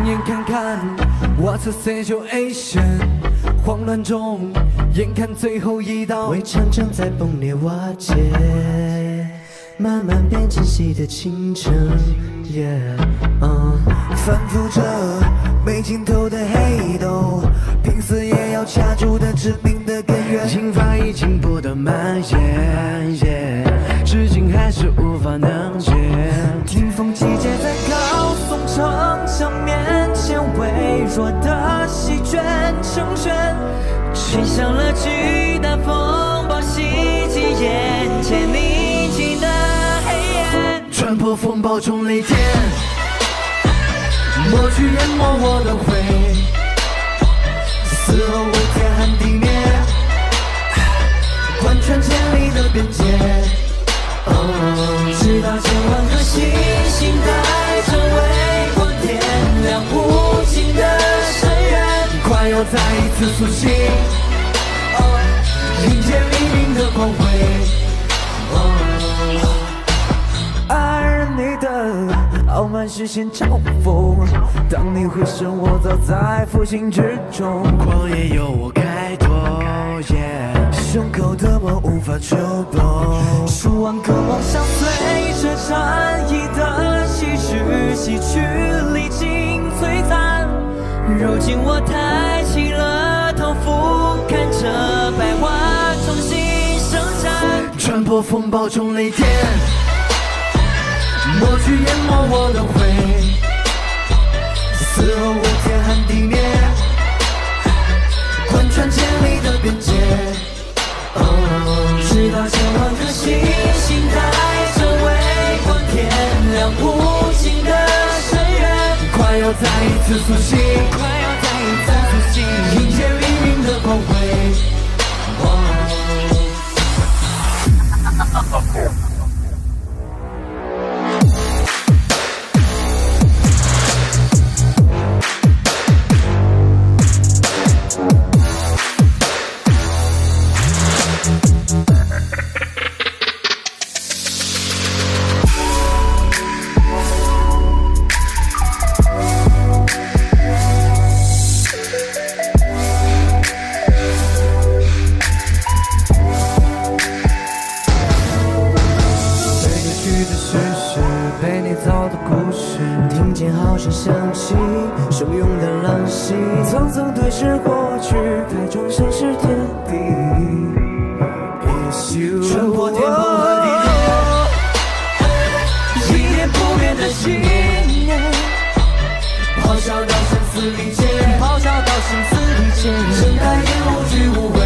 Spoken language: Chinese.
睁眼看看，What's the situation？慌乱中，眼看最后一道围墙正在崩裂瓦解，慢慢变清晰的清晨。Yeah，反复着没尽头的黑洞，拼死也要掐住的致命的根源。引发已经不断蔓延，至今还是无法能解。弱的席卷成旋，吹响了巨大风暴，袭击眼前宁静的黑夜。穿破风暴中雷电，抹去淹没我的灰。死后我天寒地灭，贯穿千里的边界。直到千万颗星星的再一次苏醒，迎接黎明的光辉。爱你的傲慢视线嘲讽，当你回身，我早在负心之中。旷野由我开拓，胸口的梦无法触碰，数万个梦想随着战如今我抬起了头，俯瞰着百花重新生长，穿破风暴中雷电，抹去淹没我的灰。死后我天寒地灭，贯穿千里的边界。直到千万颗星星带着微光点亮无，要再一次苏醒，快要再一次苏醒，迎接黎明的光辉。间好像响起汹涌的浪袭，层层对视过去，太重像是天地。穿过天空和地球，一点不变的心念，咆哮到声嘶力竭，咆哮到声嘶力竭，睁开眼，无惧无畏。